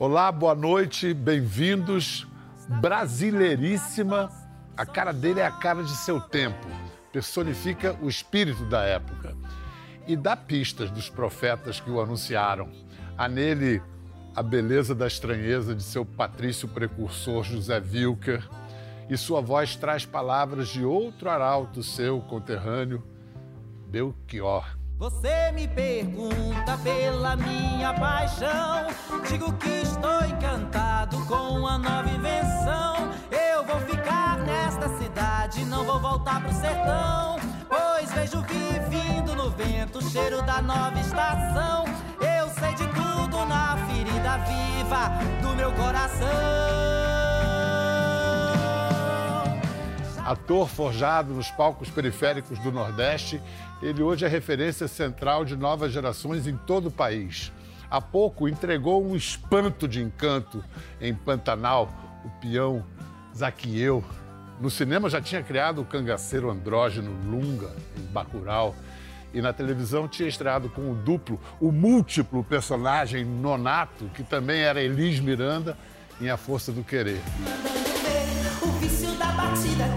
Olá, boa noite, bem-vindos. Brasileiríssima, a cara dele é a cara de seu tempo, personifica o espírito da época e dá pistas dos profetas que o anunciaram. Há nele a beleza da estranheza de seu patrício precursor José Wilker, e sua voz traz palavras de outro arauto seu conterrâneo, Belchior. Você me pergunta pela minha paixão. Digo que estou encantado com a nova invenção. Eu vou ficar nesta cidade, não vou voltar pro sertão. Pois vejo vindo no vento o cheiro da nova estação. Eu sei de tudo na ferida viva do meu coração. Ator forjado nos palcos periféricos do Nordeste, ele hoje é referência central de novas gerações em todo o país. Há pouco entregou um espanto de encanto em Pantanal, o peão Zaquieu. No cinema já tinha criado o cangaceiro andrógeno Lunga, em Bacurau. E na televisão tinha estreado com o duplo, o múltiplo personagem Nonato, que também era Elis Miranda, em A Força do Querer batida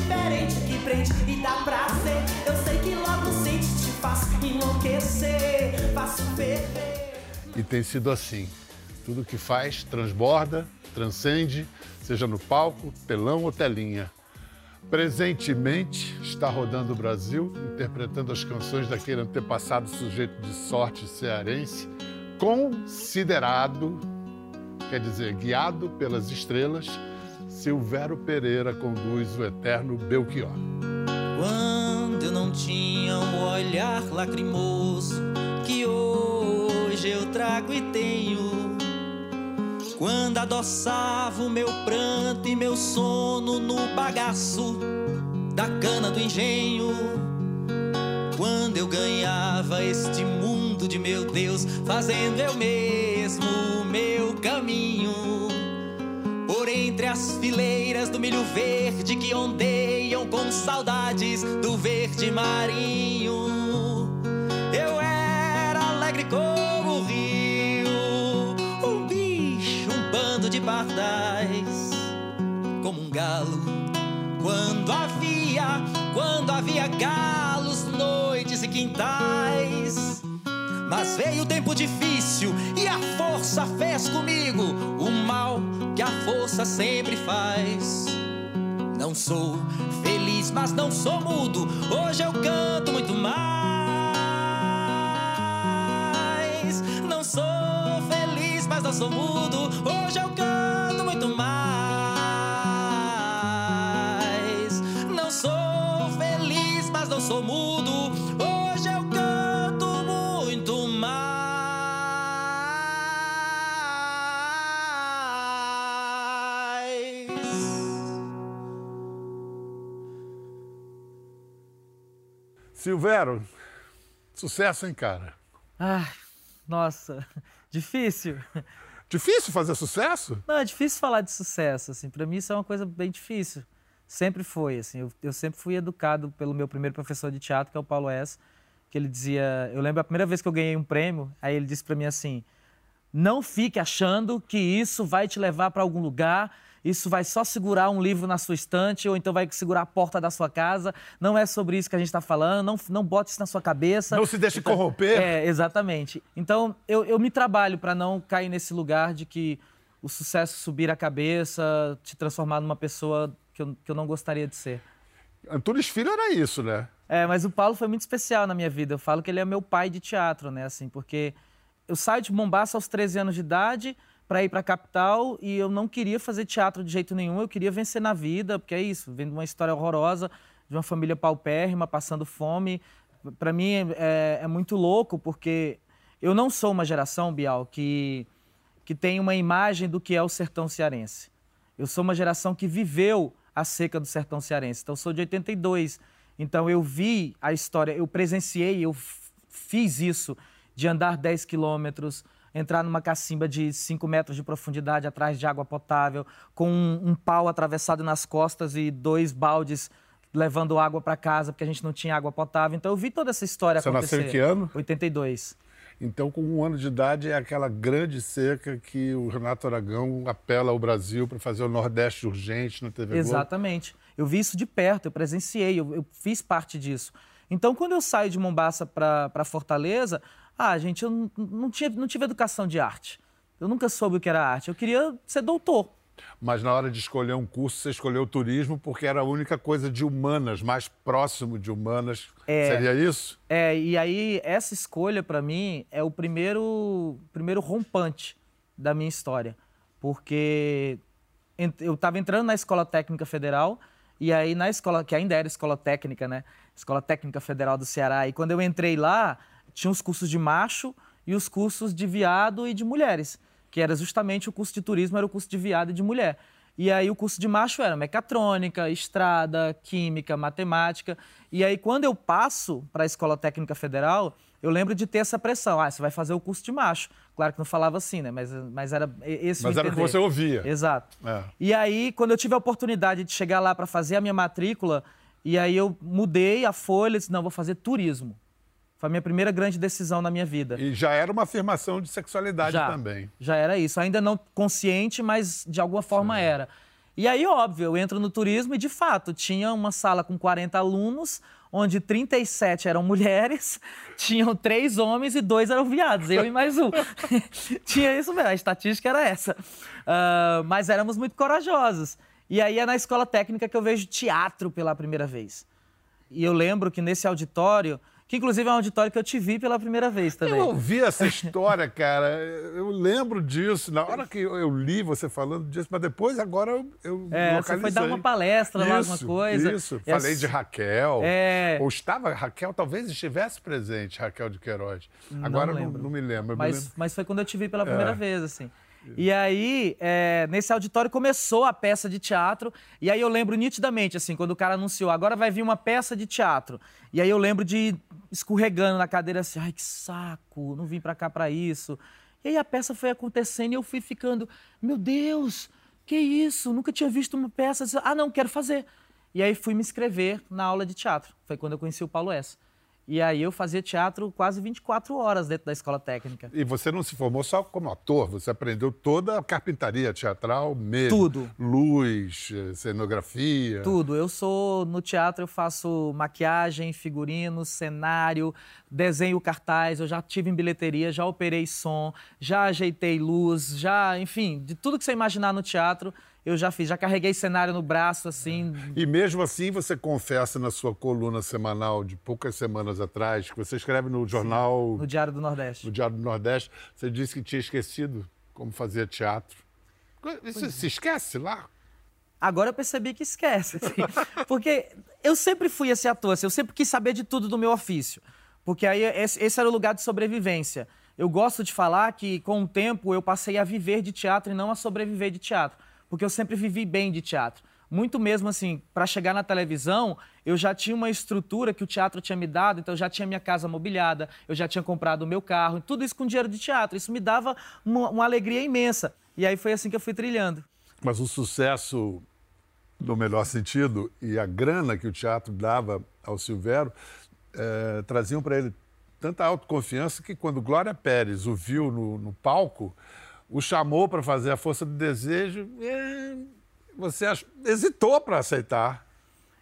diferente que prende e dá prazer. Eu sei que logo sente, te faz enlouquecer, faço ferver. E tem sido assim. Tudo que faz transborda, transcende, seja no palco, telão ou telinha. Presentemente está rodando o Brasil, interpretando as canções daquele antepassado sujeito de sorte cearense, considerado quer dizer, guiado pelas estrelas, Silvério Pereira conduz o eterno Belchior. Quando eu não tinha um olhar lacrimoso que hoje eu trago e tenho. Quando adoçava o meu pranto e meu sono no bagaço da cana do engenho. Quando eu ganhava este mundo de meu Deus, fazendo eu mesmo o meu caminho. As fileiras do milho verde que ondeiam com saudades do verde marinho. Eu era alegre como o rio, um bicho, um bando de pardais, como um galo. Quando havia, quando havia galos, noites e quintais. Mas veio o tempo difícil e a força fez comigo o mal que a força sempre faz. Não sou feliz, mas não sou mudo. Hoje eu canto muito mais. Não sou feliz, mas não sou mudo. Hoje eu Silvério, sucesso, hein, cara? Ah, nossa, difícil. Difícil fazer sucesso? Não, é difícil falar de sucesso, assim. Para mim isso é uma coisa bem difícil. Sempre foi, assim. Eu, eu, sempre fui educado pelo meu primeiro professor de teatro, que é o Paulo S., que ele dizia... Eu lembro a primeira vez que eu ganhei um prêmio, aí ele disse para mim assim, não fique achando que isso vai te levar para algum lugar isso vai só segurar um livro na sua estante ou então vai segurar a porta da sua casa. Não é sobre isso que a gente está falando, não, não bote isso na sua cabeça. Não se deixe então, corromper. É, exatamente. Então, eu, eu me trabalho para não cair nesse lugar de que o sucesso subir a cabeça, te transformar numa pessoa que eu, que eu não gostaria de ser. Antunes Filho era isso, né? É, mas o Paulo foi muito especial na minha vida. Eu falo que ele é meu pai de teatro, né? Assim, porque eu saio de Mombasa aos 13 anos de idade para ir para a capital e eu não queria fazer teatro de jeito nenhum, eu queria vencer na vida, porque é isso, vendo uma história horrorosa de uma família paupérrima, passando fome. Para mim é, é, muito louco, porque eu não sou uma geração, Bial, que, que tem uma imagem do que é o sertão cearense. Eu sou uma geração que viveu a seca do sertão cearense. Então, eu sou de 82. Então, eu vi a história, eu presenciei, eu fiz isso de andar 10 quilômetros, entrar numa cacimba de 5 metros de profundidade atrás de água potável, com um, um pau atravessado nas costas e dois baldes levando água para casa porque a gente não tinha água potável. Então eu vi toda essa história Você acontecer. Você nasceu em que ano? 82. Então, com um ano de idade, é aquela grande seca que o Renato Aragão apela ao Brasil para fazer o Nordeste urgente na TV Exatamente. Eu vi isso de perto, eu presenciei, eu, eu fiz parte disso. Então, quando eu saio de Mombaça para Fortaleza, ah, gente, eu não, tinha, não tive educação de arte. Eu nunca soube o que era arte. Eu queria ser doutor. Mas na hora de escolher um curso, você escolheu turismo porque era a única coisa de humanas, mais próximo de humanas. É, Seria isso? É, e aí essa escolha para mim é o primeiro, primeiro rompante da minha história. Porque eu estava entrando na Escola Técnica Federal e aí na escola, que ainda era Escola Técnica, né? Escola Técnica Federal do Ceará. E quando eu entrei lá, tinha os cursos de macho e os cursos de viado e de mulheres que era justamente o curso de turismo, era o curso de viado e de mulher. E aí o curso de macho era mecatrônica, estrada, química, matemática. E aí quando eu passo para a Escola Técnica Federal, eu lembro de ter essa pressão. Ah, você vai fazer o curso de macho. Claro que não falava assim, né? Mas, mas era esse Mas era o que você ouvia. Exato. É. E aí, quando eu tive a oportunidade de chegar lá para fazer a minha matrícula, e aí eu mudei a folha e disse, não, vou fazer turismo. Foi a minha primeira grande decisão na minha vida. E já era uma afirmação de sexualidade já, também. Já era isso. Ainda não consciente, mas de alguma forma Sim. era. E aí, óbvio, eu entro no turismo e, de fato, tinha uma sala com 40 alunos, onde 37 eram mulheres, tinham três homens e dois eram viados, eu e mais um. tinha isso mesmo, a estatística era essa. Uh, mas éramos muito corajosos. E aí é na escola técnica que eu vejo teatro pela primeira vez. E eu lembro que nesse auditório que inclusive é um auditório que eu te vi pela primeira vez também. Eu ouvi essa história, cara. Eu lembro disso. Na hora que eu li você falando disso, mas depois, agora eu, eu é, Você foi dar uma palestra isso, lá, alguma coisa. Isso, falei de Raquel. É... Ou estava, Raquel talvez estivesse presente, Raquel de Queiroz. Agora não, não, não me lembro. Mas, me lembro. mas foi quando eu te vi pela primeira é. vez, assim. E aí, é, nesse auditório começou a peça de teatro. E aí eu lembro nitidamente, assim, quando o cara anunciou, agora vai vir uma peça de teatro. E aí eu lembro de escorregando na cadeira assim, ai que saco, não vim para cá para isso. E aí a peça foi acontecendo e eu fui ficando, meu Deus, que isso? Nunca tinha visto uma peça. Ah, não, quero fazer. E aí fui me inscrever na aula de teatro. Foi quando eu conheci o Paulo S. E aí eu fazia teatro quase 24 horas dentro da escola técnica. E você não se formou só como ator, você aprendeu toda a carpintaria teatral mesmo. Tudo. Luz, cenografia. Tudo. Eu sou no teatro, eu faço maquiagem, figurino, cenário, desenho cartaz, eu já tive em bilheteria, já operei som, já ajeitei luz, já, enfim, de tudo que você imaginar no teatro, eu já fiz, já carreguei cenário no braço, assim. E mesmo assim, você confessa na sua coluna semanal de poucas semanas atrás, que você escreve no jornal. Sim, no Diário do Nordeste. No Diário do Nordeste, você disse que tinha esquecido como fazia teatro. É. se esquece lá? Agora eu percebi que esquece. Assim, porque eu sempre fui esse ator, assim, eu sempre quis saber de tudo do meu ofício. Porque aí esse era o lugar de sobrevivência. Eu gosto de falar que, com o tempo, eu passei a viver de teatro e não a sobreviver de teatro porque eu sempre vivi bem de teatro. Muito mesmo assim, para chegar na televisão, eu já tinha uma estrutura que o teatro tinha me dado, então eu já tinha minha casa mobiliada, eu já tinha comprado o meu carro, tudo isso com dinheiro de teatro. Isso me dava uma, uma alegria imensa. E aí foi assim que eu fui trilhando. Mas o sucesso, no melhor sentido, e a grana que o teatro dava ao Silvério, é, traziam para ele tanta autoconfiança que quando Glória Pérez o viu no, no palco, o chamou para fazer a força do desejo, você hesitou para aceitar.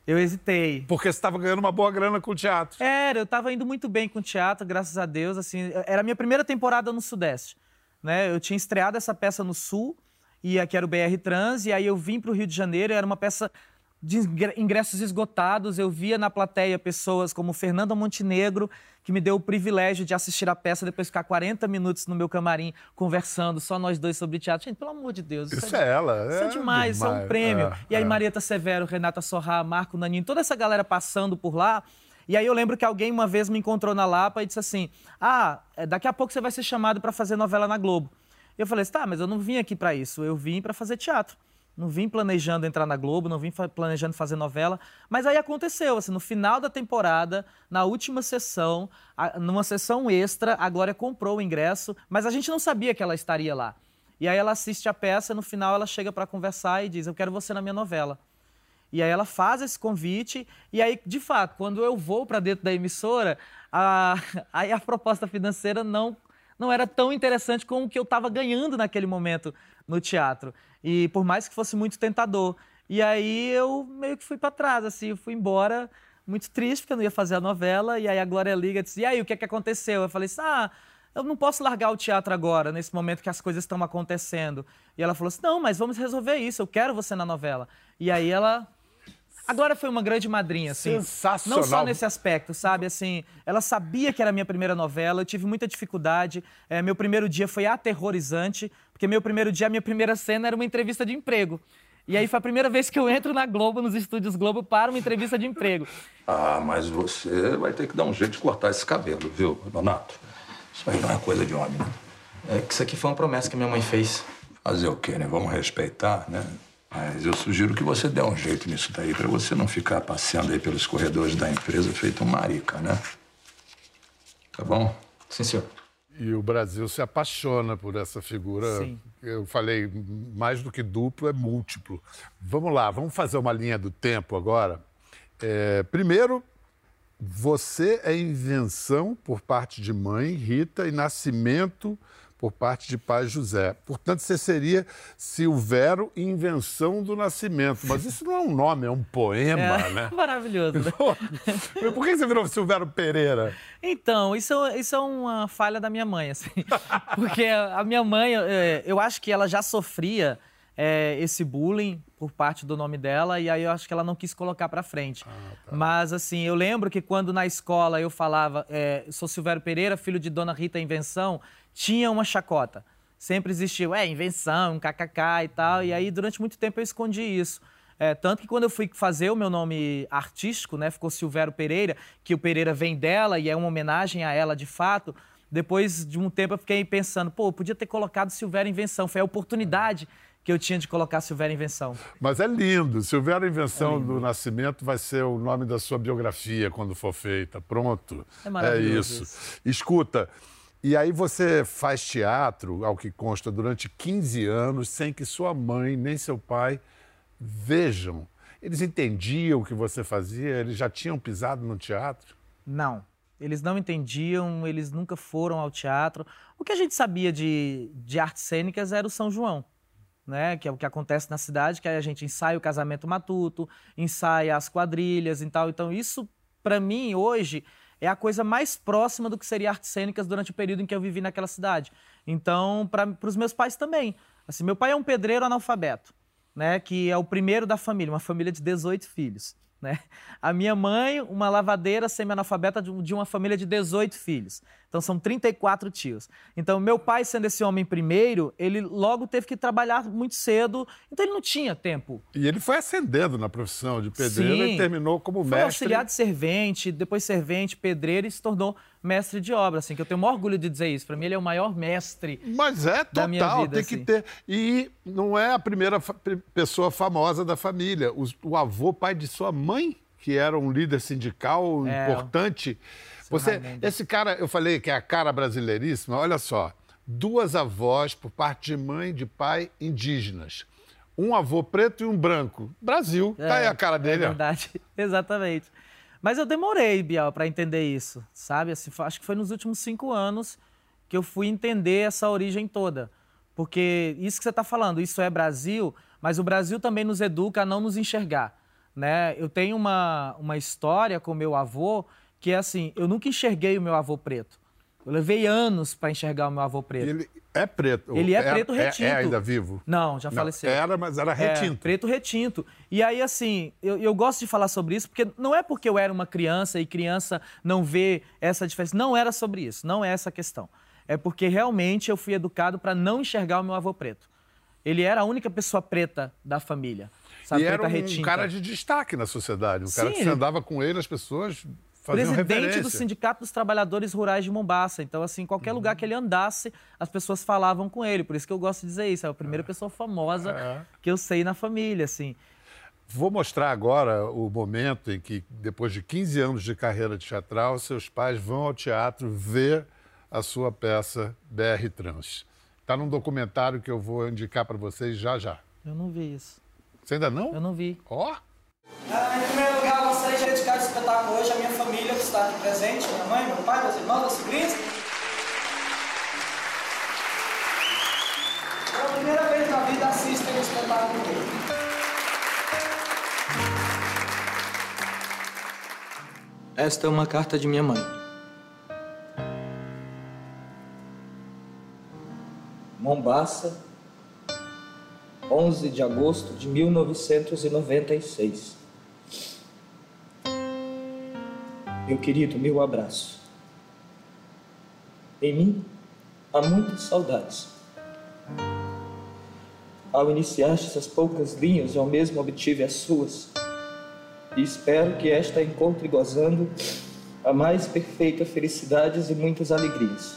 Eu hesitei. Porque você estava ganhando uma boa grana com o teatro. Era, eu estava indo muito bem com o teatro, graças a Deus. Assim, era a minha primeira temporada no Sudeste. Né? Eu tinha estreado essa peça no Sul, e aqui era o BR Trans, e aí eu vim para o Rio de Janeiro, era uma peça de ingressos esgotados. Eu via na plateia pessoas como Fernanda Montenegro, que me deu o privilégio de assistir a peça, depois ficar 40 minutos no meu camarim conversando, só nós dois sobre teatro. Gente, pelo amor de Deus. Isso, isso é, é, ela. Isso é, é demais, demais, isso é um prêmio. É, e aí, é. Marieta Severo, Renata Sorra, Marco Naninho, toda essa galera passando por lá. E aí eu lembro que alguém uma vez me encontrou na Lapa e disse assim: Ah, é, daqui a pouco você vai ser chamado para fazer novela na Globo. Eu falei assim, tá, mas eu não vim aqui para isso, eu vim para fazer teatro não vim planejando entrar na Globo, não vim planejando fazer novela, mas aí aconteceu, assim, no final da temporada, na última sessão, numa sessão extra, a Glória comprou o ingresso, mas a gente não sabia que ela estaria lá. E aí ela assiste a peça, no final ela chega para conversar e diz: "Eu quero você na minha novela". E aí ela faz esse convite e aí, de fato, quando eu vou para dentro da emissora, a, aí a proposta financeira não não era tão interessante como o que eu estava ganhando naquele momento no teatro. E por mais que fosse muito tentador. E aí eu meio que fui para trás, assim, eu fui embora muito triste porque eu não ia fazer a novela. E aí a Glória liga e disse: E aí, o que é que aconteceu? Eu falei assim: Ah, eu não posso largar o teatro agora, nesse momento que as coisas estão acontecendo. E ela falou assim: Não, mas vamos resolver isso, eu quero você na novela. E aí ela Agora foi uma grande madrinha, assim. Sensacional. Não só nesse aspecto, sabe? Assim, ela sabia que era a minha primeira novela, eu tive muita dificuldade. É, meu primeiro dia foi aterrorizante, porque meu primeiro dia, a minha primeira cena era uma entrevista de emprego. E aí foi a primeira vez que eu entro na Globo, nos estúdios Globo, para uma entrevista de emprego. Ah, mas você vai ter que dar um jeito de cortar esse cabelo, viu, Donato? Isso aí não é coisa de homem, né? É que isso aqui foi uma promessa que minha mãe fez. Fazer o quê, né? Vamos respeitar, né? Mas eu sugiro que você dê um jeito nisso daí, para você não ficar passeando aí pelos corredores da empresa feito um marica, né? Tá bom? Sim, senhor. E o Brasil se apaixona por essa figura. Sim. Eu falei, mais do que duplo, é múltiplo. Vamos lá, vamos fazer uma linha do tempo agora. É, primeiro, você é invenção por parte de mãe, Rita, e nascimento por parte de pai José. Portanto, você seria Silvério Invenção do Nascimento. Mas isso não é um nome, é um poema, É, né? Maravilhoso. né? Por que você virou Silvério Pereira? Então, isso, isso é uma falha da minha mãe, assim. Porque a minha mãe, é, eu acho que ela já sofria é, esse bullying por parte do nome dela, e aí eu acho que ela não quis colocar pra frente. Mas, assim, eu lembro que quando na escola eu falava, é, sou Silvério Pereira, filho de Dona Rita Invenção, tinha uma chacota. Sempre existiu, é, invenção, um kkk e tal, e aí durante muito tempo eu escondi isso. É, tanto que quando eu fui fazer o meu nome artístico, né, ficou Silvério Pereira, que o Pereira vem dela e é uma homenagem a ela de fato. Depois de um tempo eu fiquei pensando, pô, eu podia ter colocado Silvério Invenção, foi a oportunidade que eu tinha de colocar Silvério Invenção. Mas é lindo. Silvério É Invenção do Nascimento vai ser o nome da sua biografia quando for feita. Pronto. É maravilhoso isso. isso. Escuta, e aí você faz teatro, ao que consta, durante 15 anos, sem que sua mãe nem seu pai vejam. Eles entendiam o que você fazia? Eles já tinham pisado no teatro? Não. Eles não entendiam, eles nunca foram ao teatro. O que a gente sabia de, de artes cênicas era o São João, né? Que é o que acontece na cidade, que a gente ensaia o casamento matuto, ensaia as quadrilhas e tal. Então, isso, para mim, hoje, é a coisa mais próxima do que seria artes cênicas durante o período em que eu vivi naquela cidade. Então, para os meus pais também. Assim, meu pai é um pedreiro analfabeto, né? Que é o primeiro da família, uma família de 18 filhos. Né? A minha mãe, uma lavadeira semi-analfabeta de um- uma família de 18 filhos. Então são 34 tios. Então, meu pai, sendo esse homem primeiro, ele logo teve que trabalhar muito cedo, então ele não tinha tempo. E ele foi ascendendo na profissão de pedreiro Sim. e terminou como Foi mestre. auxiliar de servente, depois servente, pedreiro e se tornou mestre de obra. Assim, que eu tenho o maior orgulho de dizer isso. Para mim, ele é o maior mestre. Mas é da minha total, vida, tem que assim. ter. E não é a primeira pessoa famosa da família. Os- O, avô, pai de sua mãe, que era um líder sindical É. importante. Você, esse cara, eu falei que é a cara brasileiríssima, olha só. Duas avós por parte de mãe e de pai indígenas. Um avô preto e um branco. Brasil. tá aí a cara dele. É ó. verdade, exatamente. Mas eu demorei, Bial, para entender isso, sabe? Assim, acho que foi nos últimos cinco anos que eu fui entender essa origem toda. Porque isso que você está falando, isso é Brasil, mas o Brasil também nos educa a não nos enxergar. Né? Eu tenho uma, uma história com meu avô que é assim: eu nunca enxerguei o meu avô preto. Eu levei anos para enxergar o meu avô preto. Ele é preto. Ele é preto retinto. É, ainda vivo? Não, já Não, faleceu. Era, mas era É, retinto. preto retinto. E aí, assim, eu, eu gosto de falar sobre isso, porque não é porque eu era uma criança e criança não vê essa diferença. Não era sobre isso, não é essa a questão. É porque realmente eu fui educado para não enxergar o meu avô preto. Ele era a única pessoa preta da família. Sabe, e era um retinta. cara de destaque na sociedade. Um cara Sim, que ele- você andava com ele, as pessoas Presidente referência. do Sindicato dos Trabalhadores Rurais de Mombaça. Então, assim, qualquer lugar que ele andasse, as pessoas falavam com ele. Por isso que eu gosto de dizer isso. É a primeira pessoa famosa É. que eu sei na família, assim. Vou mostrar agora o momento em que, depois de 15 anos de carreira teatral, seus pais vão ao teatro ver a sua peça BR Trans. Está num documentário que eu vou indicar para vocês já já. Eu não vi isso. Você ainda não? Eu não vi. Ó, em contar com hoje a minha família que está aqui presente, minha mãe, meu pai, meus irmãos, meus sobrinhos. Pela primeira vez na vida assistem o espetáculo dele. Esta é uma carta de minha mãe. Mombasa, 11 de agosto de 1996. Meu querido, meu abraço. Em mim há muitas saudades. Ao iniciar essas poucas linhas, eu mesmo obtive as suas. E espero que esta encontre gozando a mais perfeita felicidades e muitas alegrias.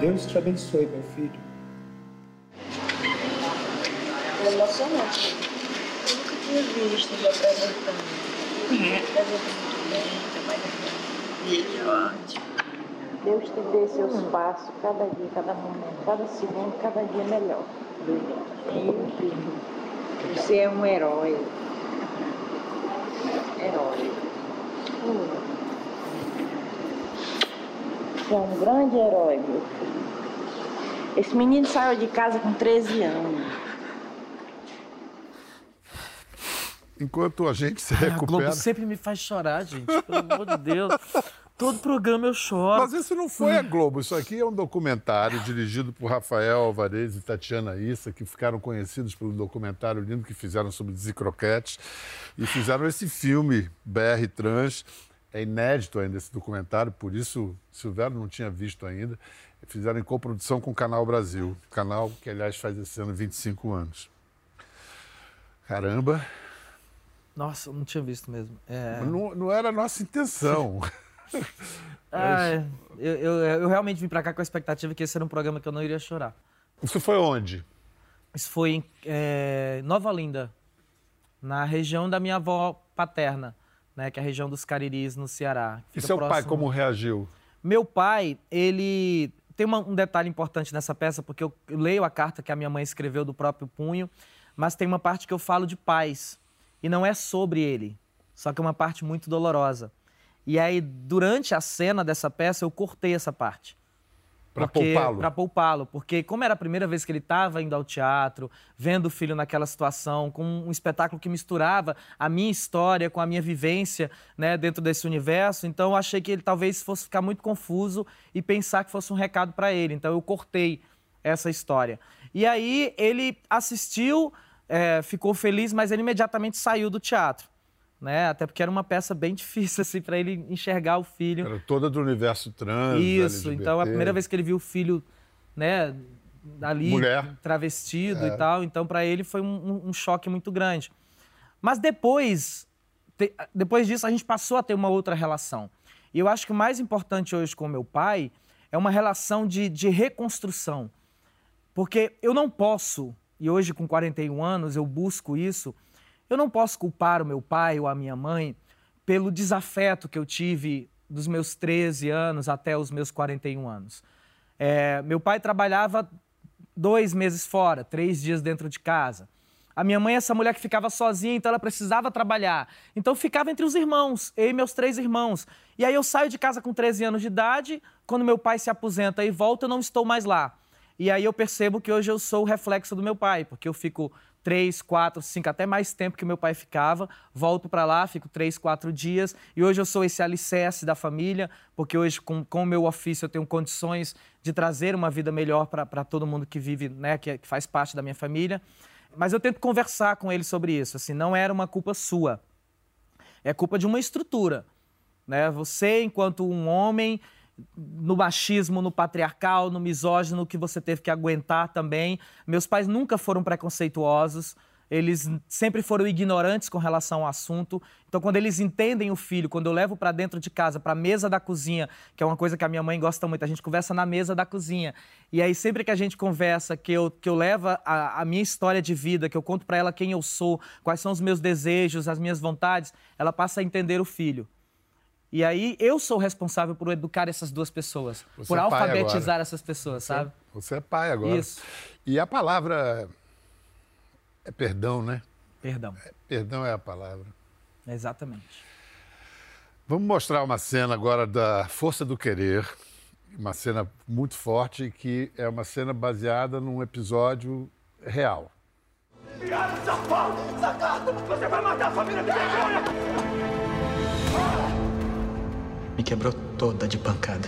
Deus te abençoe, meu filho. É emocionante. Eu nunca tinha visto ele apresentando. Ele apresenta muito bem, ótimo. Deus te dê seus passos, cada dia, cada momento, cada segundo, cada dia melhor. Você é um herói. Herói. Você é um grande herói, meu filho. Esse menino saiu de casa com 13 anos. Enquanto a gente se A Globo recupera. sempre me faz chorar, gente. Pelo amor de Deus. Todo programa eu choro. Mas isso não foi a Globo, isso aqui é um documentário dirigido por Rafael Alvarez e Tatiana Issa, que ficaram conhecidos pelo documentário lindo que fizeram sobre Zicroquetes e fizeram esse filme BR Trans. É inédito ainda esse documentário, por isso Silvério não tinha visto ainda. Fizeram em coprodução com o Canal Brasil, canal que, aliás, faz esse ano 25 anos. Caramba, Nossa, eu não tinha visto mesmo. É... não, não era a nossa intenção. É. eu, eu, eu realmente vim pra cá com a expectativa que esse era um programa que eu não iria chorar. Isso foi onde? Isso foi em é, Nova Olinda, na região da minha avó paterna, né, que é a região dos Cariris, no Ceará. E seu pai próximo- como reagiu? Meu pai, ele tem uma- um detalhe importante nessa peça, porque eu leio a carta que a minha mãe escreveu do próprio punho, mas tem uma parte que eu falo de paz. E não é sobre ele, só que é uma parte muito dolorosa. E aí, durante a cena dessa peça, eu cortei essa parte. Para Porque- poupá-lo? Pra poupá-lo. Porque, como era a primeira vez que ele estava indo ao teatro, vendo o filho naquela situação, com um espetáculo que misturava a minha história com a minha vivência né, dentro desse universo, então eu achei que ele talvez fosse ficar muito confuso e pensar que fosse um recado para ele. Então eu cortei essa história. E aí ele assistiu, é, ficou feliz, mas ele imediatamente saiu do teatro. Né? Até porque era uma peça bem difícil assim, para ele enxergar o filho. Era toda do universo trans. Isso, LGBT. então a primeira vez que ele viu o filho, né, ali Mulher. travestido e tal, então para ele foi um, um- choque muito grande. Mas depois, te- depois disso a gente passou a ter uma outra relação. E eu acho que o mais importante hoje com o meu pai é uma relação de, de reconstrução. Porque eu não posso, e hoje com 41 anos eu busco isso, eu não posso culpar o meu pai ou a minha mãe pelo desafeto que eu tive dos meus 13 anos até os meus 41 anos. É, meu pai trabalhava dois meses fora, três dias dentro de casa. A minha mãe é essa mulher que ficava sozinha, então ela precisava trabalhar. Então ficava entre os irmãos, eu e meus três irmãos. E aí eu saio de casa com 13 anos de idade, quando meu pai se aposenta e volta, eu não estou mais lá. E aí eu percebo que hoje eu sou o reflexo do meu pai, porque eu fico três, quatro, cinco, até mais tempo que meu pai ficava, volto para lá, fico três, quatro dias, e hoje eu sou esse alicerce da família, porque hoje com, com o meu ofício eu tenho condições de trazer uma vida melhor para todo mundo que vive, né, que, que faz parte da minha família. Mas eu tento conversar com ele sobre isso, assim, não era uma culpa sua, é culpa de uma estrutura, né? Você, enquanto um homem, no machismo, no patriarcal, no misógino, que você teve que aguentar também. Meus pais nunca foram preconceituosos, eles sempre foram ignorantes com relação ao assunto. Então, quando eles entendem o filho, quando eu levo para dentro de casa, para a mesa da cozinha, que é uma coisa que a minha mãe gosta muito, a gente conversa na mesa da cozinha. E aí, sempre que a gente conversa, que eu, que eu levo a, a minha história de vida, que eu conto para ela quem eu sou, quais são os meus desejos, as minhas vontades, ela passa a entender o filho. E aí eu sou responsável por educar essas duas pessoas, Você por é alfabetizar agora. essas pessoas, sabe? Você é pai agora. Isso. E a palavra é perdão, né? Perdão. Perdão é a palavra. Exatamente. Vamos mostrar uma cena agora da Força do Querer, uma cena muito forte que é uma cena baseada num episódio real. Viado, safado! Sacado! Você vai matar a família de vergonha! Me quebrou toda de pancada.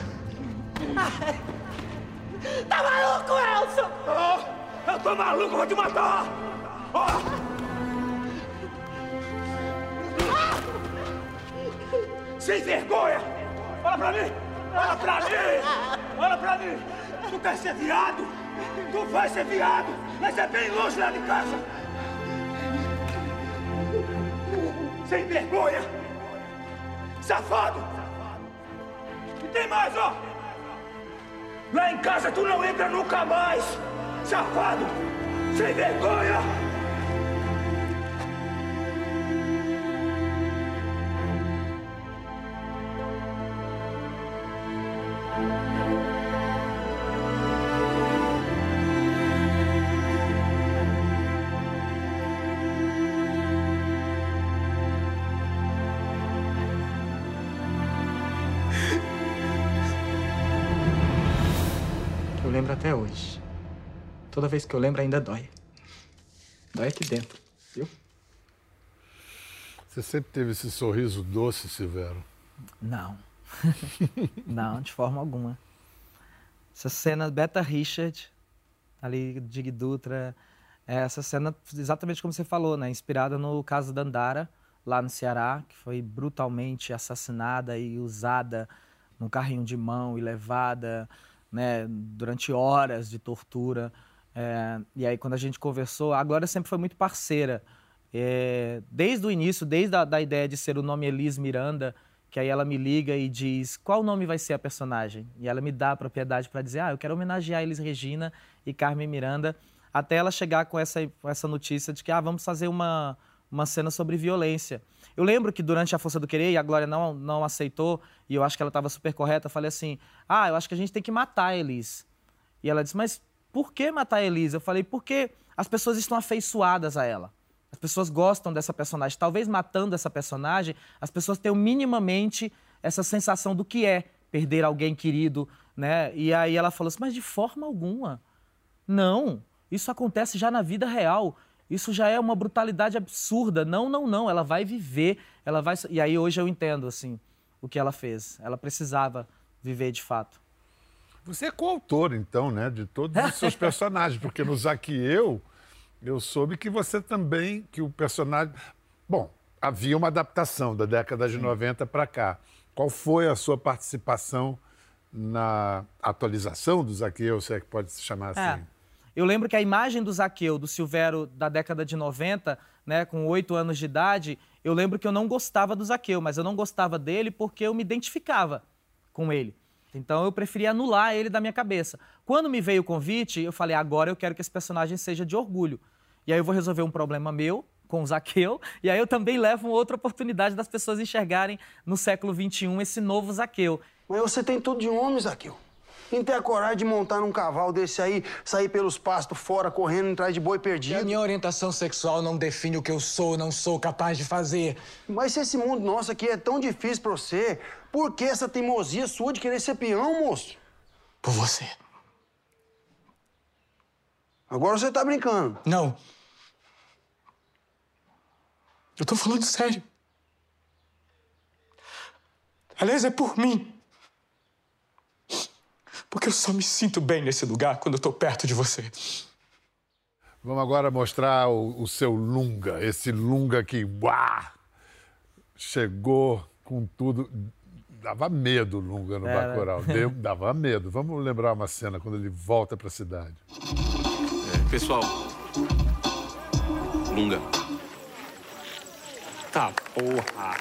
Tá maluco, Elson? Oh, eu tô maluco, vou te matar! Oh. Sem vergonha! Olha pra mim! Olha pra mim! Olha pra mim! Tu quer ser viado? Tu vai ser viado! Mas é bem longe lá de casa! Sem vergonha! Safado! Tem mais, ó! Lá em casa tu não entra nunca mais! Safado! Sem vergonha! Toda vez que eu lembro ainda dói. Dói aqui dentro, viu? Você sempre teve esse sorriso doce, Silvério? Não. Não, de forma alguma. Essa cena, Beta Richard, ali, Dig Dutra, é essa cena, exatamente como você falou, né? Inspirada no caso da Andara, lá no Ceará, que foi brutalmente assassinada e usada num carrinho de mão e levada né, durante horas de tortura. É, e aí, quando a gente conversou, a Glória sempre foi muito parceira. É, desde o início, desde a da ideia de ser o nome Elis Miranda, que aí ela me liga e diz qual nome vai ser a personagem. E ela me dá a propriedade para dizer, ah, eu quero homenagear Elis Regina e Carmen Miranda, até ela chegar com essa, essa notícia de que, ah, vamos fazer uma, uma cena sobre violência. Eu lembro que durante a Força do Querer, e a Glória não, não aceitou, e eu acho que ela estava super correta, eu falei assim, ah, eu acho que a gente tem que matar Elis. E ela disse, mas por que matar a Elis? Eu falei, porque as pessoas estão afeiçoadas a ela. As pessoas gostam dessa personagem. Talvez matando essa personagem, as pessoas tenham minimamente essa sensação do que é perder alguém querido, né? E aí ela falou assim, mas de forma alguma. Não, isso acontece já na vida real. Isso já é uma brutalidade absurda. Não, não, não. Ela vai viver, ela vai. E aí hoje eu entendo assim o que ela fez. Ela precisava viver de fato. Você é coautor, então, né, de todos os seus personagens, porque no Zaqueu eu soube que você também, que o personagem. Bom, havia uma adaptação da década de 90 para cá. Qual foi a sua participação na atualização do Zaqueu, se é que pode se chamar assim? É. Eu lembro que a imagem do Zaqueu, do Silvério da década de 90, né, com oito anos de idade, eu lembro que eu não gostava do Zaqueu, mas eu não gostava dele porque eu me identificava com ele. Então eu preferia anular ele da minha cabeça. Quando me veio o convite, eu falei, agora eu quero que esse personagem seja de orgulho. E aí eu vou resolver um problema meu com o Zaqueu, e aí eu também levo uma outra oportunidade das pessoas enxergarem no século XXI esse novo Zaqueu. Mas você tem tudo de homem, Zaqueu. Quem tem a coragem de montar num cavalo desse aí, sair pelos pastos fora, correndo atrás de boi perdido? A minha orientação sexual não define o que eu sou, não sou capaz de fazer. Mas se esse mundo nosso aqui é tão difícil pra você, por que essa teimosia sua de querer ser peão, moço? Por você. Agora você tá brincando. Não. Eu tô falando sério. Aliás, é por mim. Porque eu só me sinto bem nesse lugar quando eu tô perto de você. Vamos agora mostrar o, o seu Lunga, esse Lunga que uá, chegou com tudo. Dava medo o Lunga no Era. Bacurau. Deu- dava medo. Vamos lembrar uma cena quando ele volta para a cidade. Pessoal, Lunga. Tá, porra.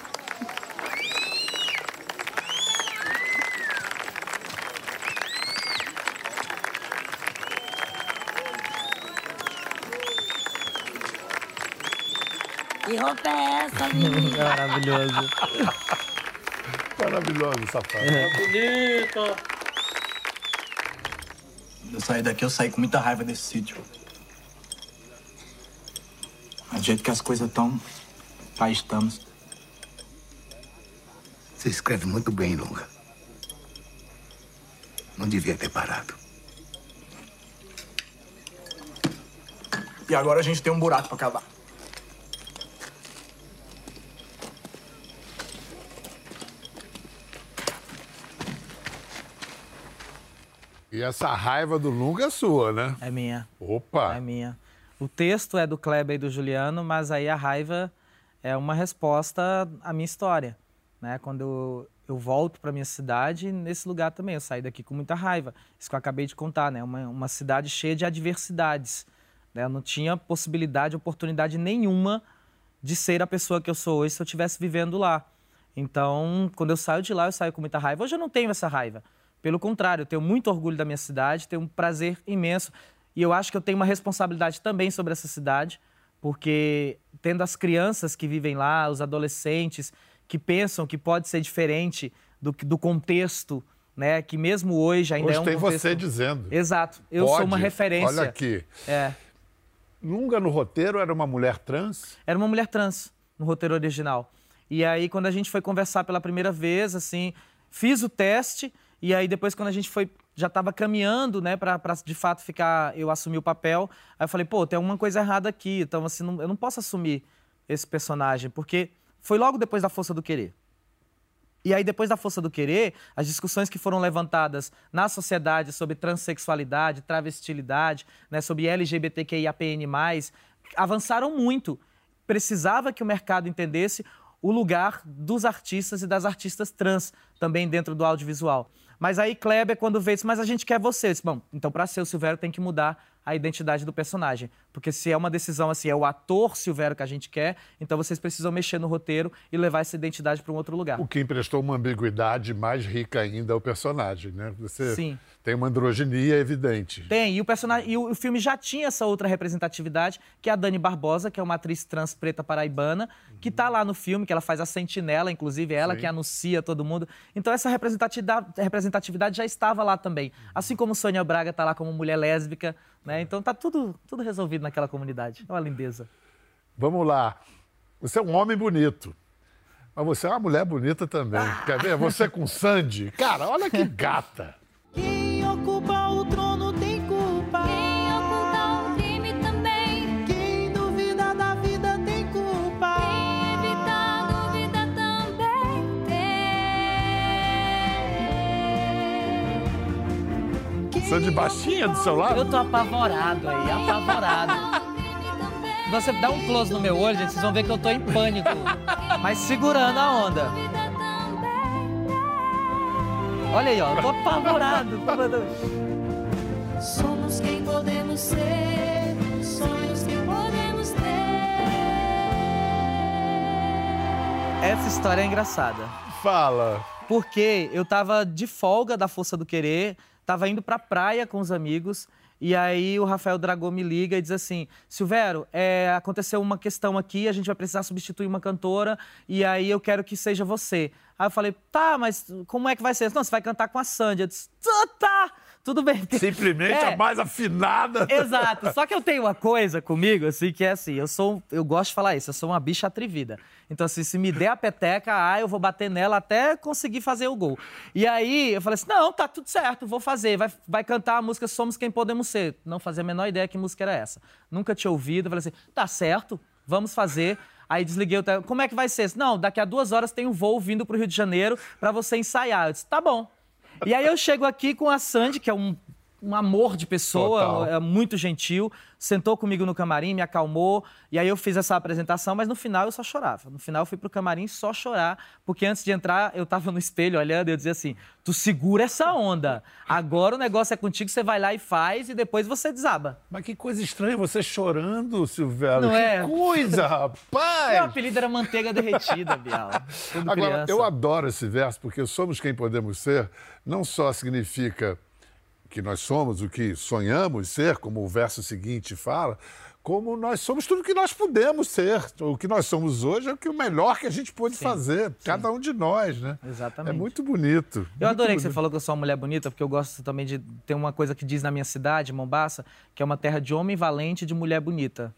Que roupa é essa, menina? Maravilhoso. Maravilhoso, safado. Bonita! Eu saí daqui, eu saí com muita raiva desse sítio. Mas do jeito que as coisas estão, cá estamos. Você escreve muito bem, Lunga. Não devia ter parado. E agora a gente tem um buraco pra cavar. E essa raiva do Lunga é sua, né? É minha. Opa! É minha. O texto é do Kleber e do Juliano, mas aí a raiva é uma resposta à minha história. Né? Quando eu, eu volto para minha cidade, nesse lugar também, eu saí daqui com muita raiva. Isso que eu acabei de contar, né? Uma, uma cidade cheia de adversidades. Né? Eu não tinha possibilidade, oportunidade nenhuma de ser a pessoa que eu sou hoje se eu estivesse vivendo lá. Então, quando eu saio de lá, eu saio com muita raiva. Hoje eu não tenho essa raiva. Pelo contrário, eu tenho muito orgulho da minha cidade, tenho um prazer imenso. E eu acho que eu tenho uma responsabilidade também sobre essa cidade, porque tendo as crianças que vivem lá, os adolescentes que pensam que pode ser diferente do, do contexto, né? Que mesmo hoje ainda hoje é um tem contexto... você dizendo. Exato. Eu pode. sou uma referência. Olha aqui. É. Lunga no roteiro era uma mulher trans? Era uma mulher trans no roteiro original. E aí quando a gente foi conversar pela primeira vez, assim, fiz o teste e aí depois quando a gente foi já estava caminhando, né, para de fato ficar, eu assumir o papel. Aí eu falei, pô, tem alguma coisa errada aqui, então assim, não, eu não posso assumir esse personagem, porque foi logo depois da Força do Querer. E aí, depois da Força do Querer, as discussões que foram levantadas na sociedade sobre transexualidade, travestilidade, né, sobre LGBTQIAPN+, avançaram muito. Precisava que o mercado entendesse o lugar dos artistas e das artistas trans também dentro do audiovisual. Mas aí Kleber, quando vê isso, mas a gente quer você. Eu disse, Bom, então para ser o Silvério tem que mudar a identidade do personagem. Porque se é uma decisão assim, é o ator Silvério que a gente quer, então vocês precisam mexer no roteiro e levar essa identidade para um outro lugar. O que emprestou uma ambiguidade mais rica ainda ao personagem, né? Você Sim. tem uma androginia evidente. Tem, e o personagem e o, filme já tinha essa outra representatividade, que é a Dani Barbosa, que é uma atriz trans preta paraibana, que está lá no filme, que ela faz a sentinela, inclusive ela Sim. que anuncia todo mundo. Então essa representatividade, representatividade já estava lá também. Assim como Sônia Braga está lá como mulher lésbica, né? Então tá tudo, tudo resolvido naquela comunidade. É uma lindeza. Vamos lá. Você é um homem bonito. Mas você é uma mulher bonita também. Quer ver? Você com Sandy. Cara, olha que gata. Quem ocupa tem. Sandy baixinha do seu lado? Eu tô apavorado aí, apavorado. Você dá um close no meu olho, gente, vocês vão ver que eu tô em pânico. Mas segurando a onda. Olha aí, ó, eu tô apavorado. Somos quem podemos ser, sonhos que podemos ter. Essa história é engraçada. Fala. Porque eu tava de folga da Força do Querer, tava indo pra praia com os amigos, e aí o Rafael Dragô me liga e diz assim: Silvério, é, aconteceu uma questão aqui, a gente vai precisar substituir uma cantora, e aí eu quero que seja você. Aí eu falei, tá, mas como é que vai ser? Não, você vai cantar com a Sandy. Eu disse, tá, tá, tudo bem. Simplesmente É. a mais afinada. Exato. Só que eu tenho uma coisa comigo, assim, que é assim, eu sou, eu gosto de falar isso, eu sou uma bicha atrevida. Então, assim, se me der a peteca, ah, eu vou bater nela até conseguir fazer o gol. E aí eu falei assim: não, tá tudo certo, vou fazer. Vai, vai cantar a música Somos Quem Podemos Ser. Não fazia a menor ideia que música era essa. Nunca tinha ouvido. Eu falei assim: tá certo, vamos fazer. Aí desliguei o telefone. Como é que vai ser? Não, daqui a duas horas tem um voo vindo pro Rio de Janeiro pra você ensaiar. Eu disse: tá bom. E aí eu chego aqui com a Sandy, que é um, um amor de pessoa, Total. é muito gentil, sentou comigo no camarim, me acalmou, e aí eu fiz essa apresentação, mas no final eu só chorava. No final eu fui pro camarim só chorar, porque antes de entrar eu tava no espelho olhando e eu dizia assim: tu segura essa onda. Agora o negócio é contigo, você vai lá e faz e depois você desaba. Mas que coisa estranha, você chorando, Silvério. Não que é? coisa, rapaz! Meu apelido era manteiga derretida, Bial. Agora, criança. eu adoro esse verso, porque somos quem podemos ser, não só significa que nós somos o que sonhamos ser, como o verso seguinte fala, como nós somos tudo o que nós podemos ser. O que nós somos hoje é o que o melhor que a gente pôde fazer, cada um de nós, né? Exatamente. É muito bonito. Eu muito adorei que você bonito. falou que eu sou uma mulher bonita, porque eu gosto também de ter uma coisa que diz na minha cidade, Mombaça, que é uma terra de homem valente e de mulher bonita.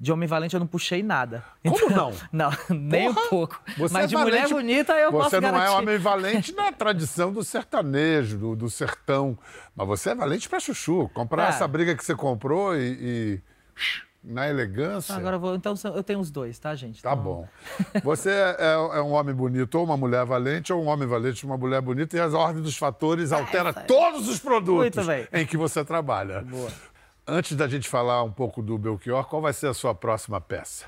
De homem valente eu não puxei nada. Como não? Não, nem Porra! um pouco. Mas é de mulher valente- bonita eu posso Você não garantir. é homem valente na tradição do sertanejo, do, do sertão. Mas você é valente pra chuchu. Comprar Ah. essa briga que você comprou e. e- na elegância. Ah, agora eu vou. Então eu tenho os dois, tá, gente? Tá Então- bom. Você é, é um homem bonito ou uma mulher valente, ou um homem valente uma mulher bonita, e as ordens dos fatores altera todos os produtos em que você trabalha. Boa. Antes da gente falar um pouco do Belchior, qual vai ser a sua próxima peça?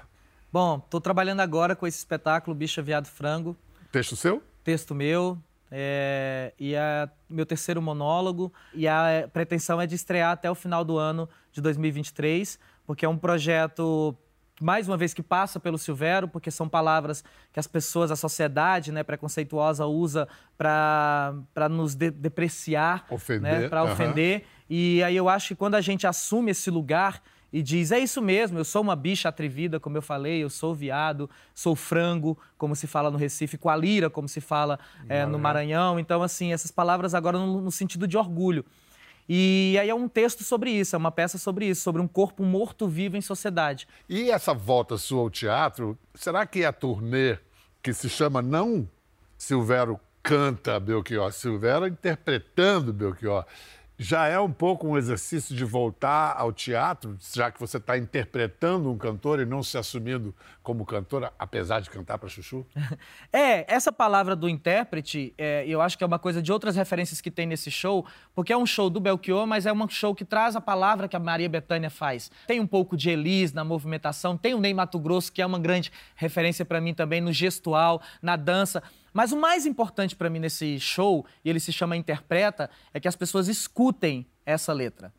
Bom, tô trabalhando agora com esse espetáculo Bicha Viado Frango. Texto seu? Texto meu. é, e é meu terceiro monólogo. E a pretensão é de estrear até o final do ano de 2023, porque é um projeto, mais uma vez, que passa pelo Silvério, porque são palavras que as pessoas, a sociedade né, preconceituosa usa para nos de- depreciar, Ofender, né, para aham. ofender. E aí eu acho que quando a gente assume esse lugar e diz, é isso mesmo, eu sou uma bicha atrevida, como eu falei, eu sou viado, sou frango, como se fala no Recife, qualira, como se fala eh, no Maranhão. Então, assim, essas palavras agora no, no sentido de orgulho. E aí é um texto sobre isso, é uma peça sobre isso, sobre um corpo morto-vivo em sociedade. E essa volta sua ao teatro, será que a turnê que se chama não Silvério canta Belchior, Silvério interpretando Belchior, já é um pouco um exercício de voltar ao teatro, já que você está interpretando um cantor e não se assumindo como cantora, apesar de cantar para Chuchu? É, essa palavra do intérprete, é, eu acho que é uma coisa de outras referências que tem nesse show, porque é um show do Belchior, mas é um show que traz a palavra que a Maria Bethânia faz. Tem um pouco de Elis na movimentação, tem o Ney Mato Grosso, que é uma grande referência para mim também no gestual, na dança. Mas o mais importante para mim nesse show, e ele se chama Interpreta, é que as pessoas escutem essa letra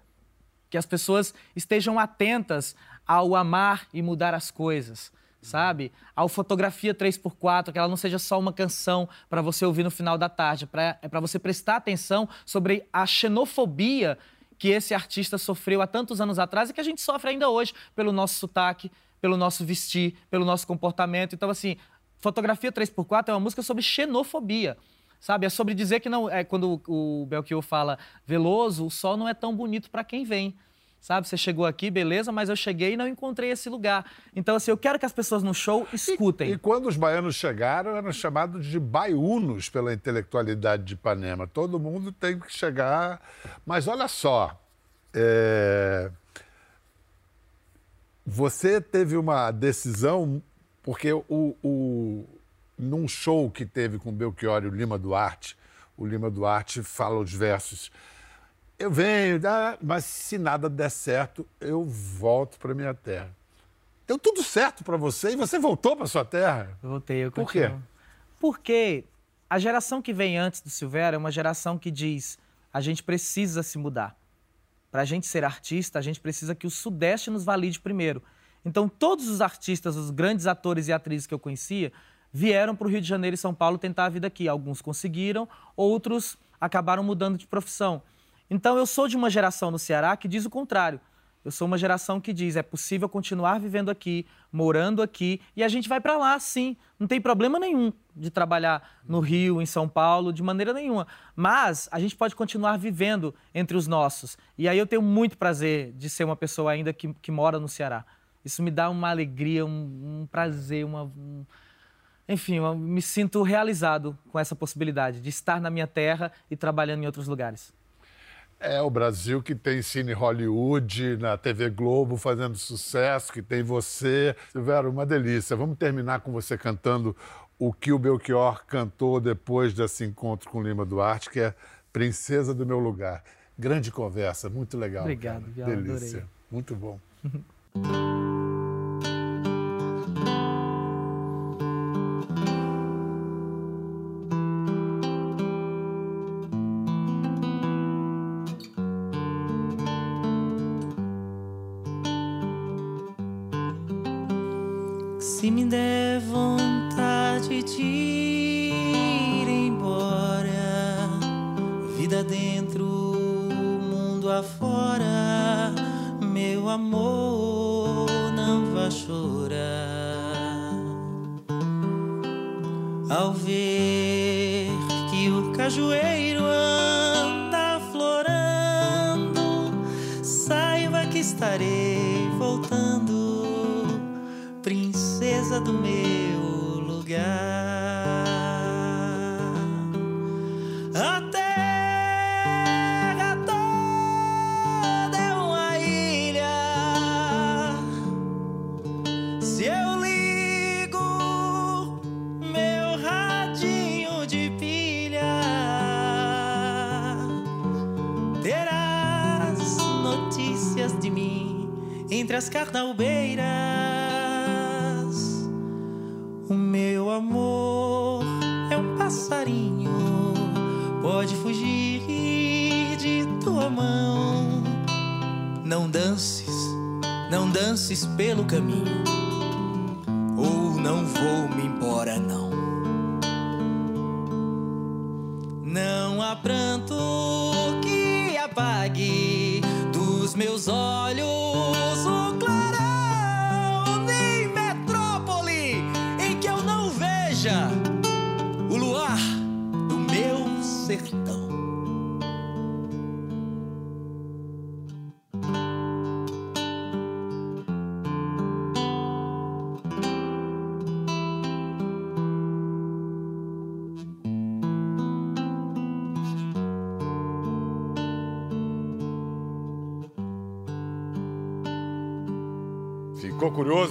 que as pessoas estejam atentas ao amar e mudar as coisas, sabe? Ao fotografia 3x4, que ela não seja só uma canção para você ouvir no final da tarde, pra, é para você prestar atenção sobre a xenofobia que esse artista sofreu há tantos anos atrás e que a gente sofre ainda hoje pelo nosso sotaque, pelo nosso vestir, pelo nosso comportamento. Então, assim, Fotografia 3x4 é uma música sobre xenofobia. Sabe? É sobre dizer que não. É, quando o Belchior fala Veloso, o sol não é tão bonito para quem vem. Sabe? Você chegou aqui, beleza, mas eu cheguei e não encontrei esse lugar. Então, assim, eu quero que as pessoas no show escutem. E quando os baianos chegaram, eram chamados de baiunos pela intelectualidade de Ipanema. Todo mundo tem que chegar. Mas olha só, é, você teve uma decisão, porque o, o... num show que teve com Belchior e o Lima Duarte, o Lima Duarte fala os versos. Eu venho, mas se nada der certo, eu volto para minha terra. Deu tudo certo para você e você voltou para sua terra? Voltei, eu Por quê? continuo. Porque a geração que vem antes do Silvério é uma geração que diz a gente precisa se mudar. Para a gente ser artista, a gente precisa que o Sudeste nos valide primeiro. Então, todos os artistas, os grandes atores e atrizes que eu conhecia, vieram para o Rio de Janeiro e São Paulo tentar a vida aqui. Alguns conseguiram, outros acabaram mudando de profissão. Então, eu sou de uma geração no Ceará que diz o contrário. Eu sou uma geração que diz é possível continuar vivendo aqui, morando aqui, e a gente vai para lá, sim. Não tem problema nenhum de trabalhar no Rio, em São Paulo, de maneira nenhuma. Mas a gente pode continuar vivendo entre os nossos. E aí eu tenho muito prazer de ser uma pessoa ainda que, que mora no Ceará. Isso me dá uma alegria, um, um prazer, uma, um... enfim, eu me sinto realizado com essa possibilidade de estar na minha terra e trabalhando em outros lugares. É o Brasil que tem Cine Hollywood, na TV Globo fazendo sucesso, que tem você. Silvério, uma delícia. Vamos terminar com você cantando o que o Belchior cantou depois desse encontro com Lima Duarte, que é Princesa do Meu Lugar. Grande conversa, muito legal. Obrigado. Viala, Delícia. adorei. Muito bom. Se me der vontade de ir embora, vida dentro, mundo afora, meu amor, não vá chorar. Ao ver que o cajueiro anda florando, saiba que estarei do meu lugar. A terra toda é uma ilha. Se eu ligo meu radinho de pilha, terás notícias de mim entre as carnaubeiras. Pode fugir de tua mão. Não dances, não dances pelo caminho,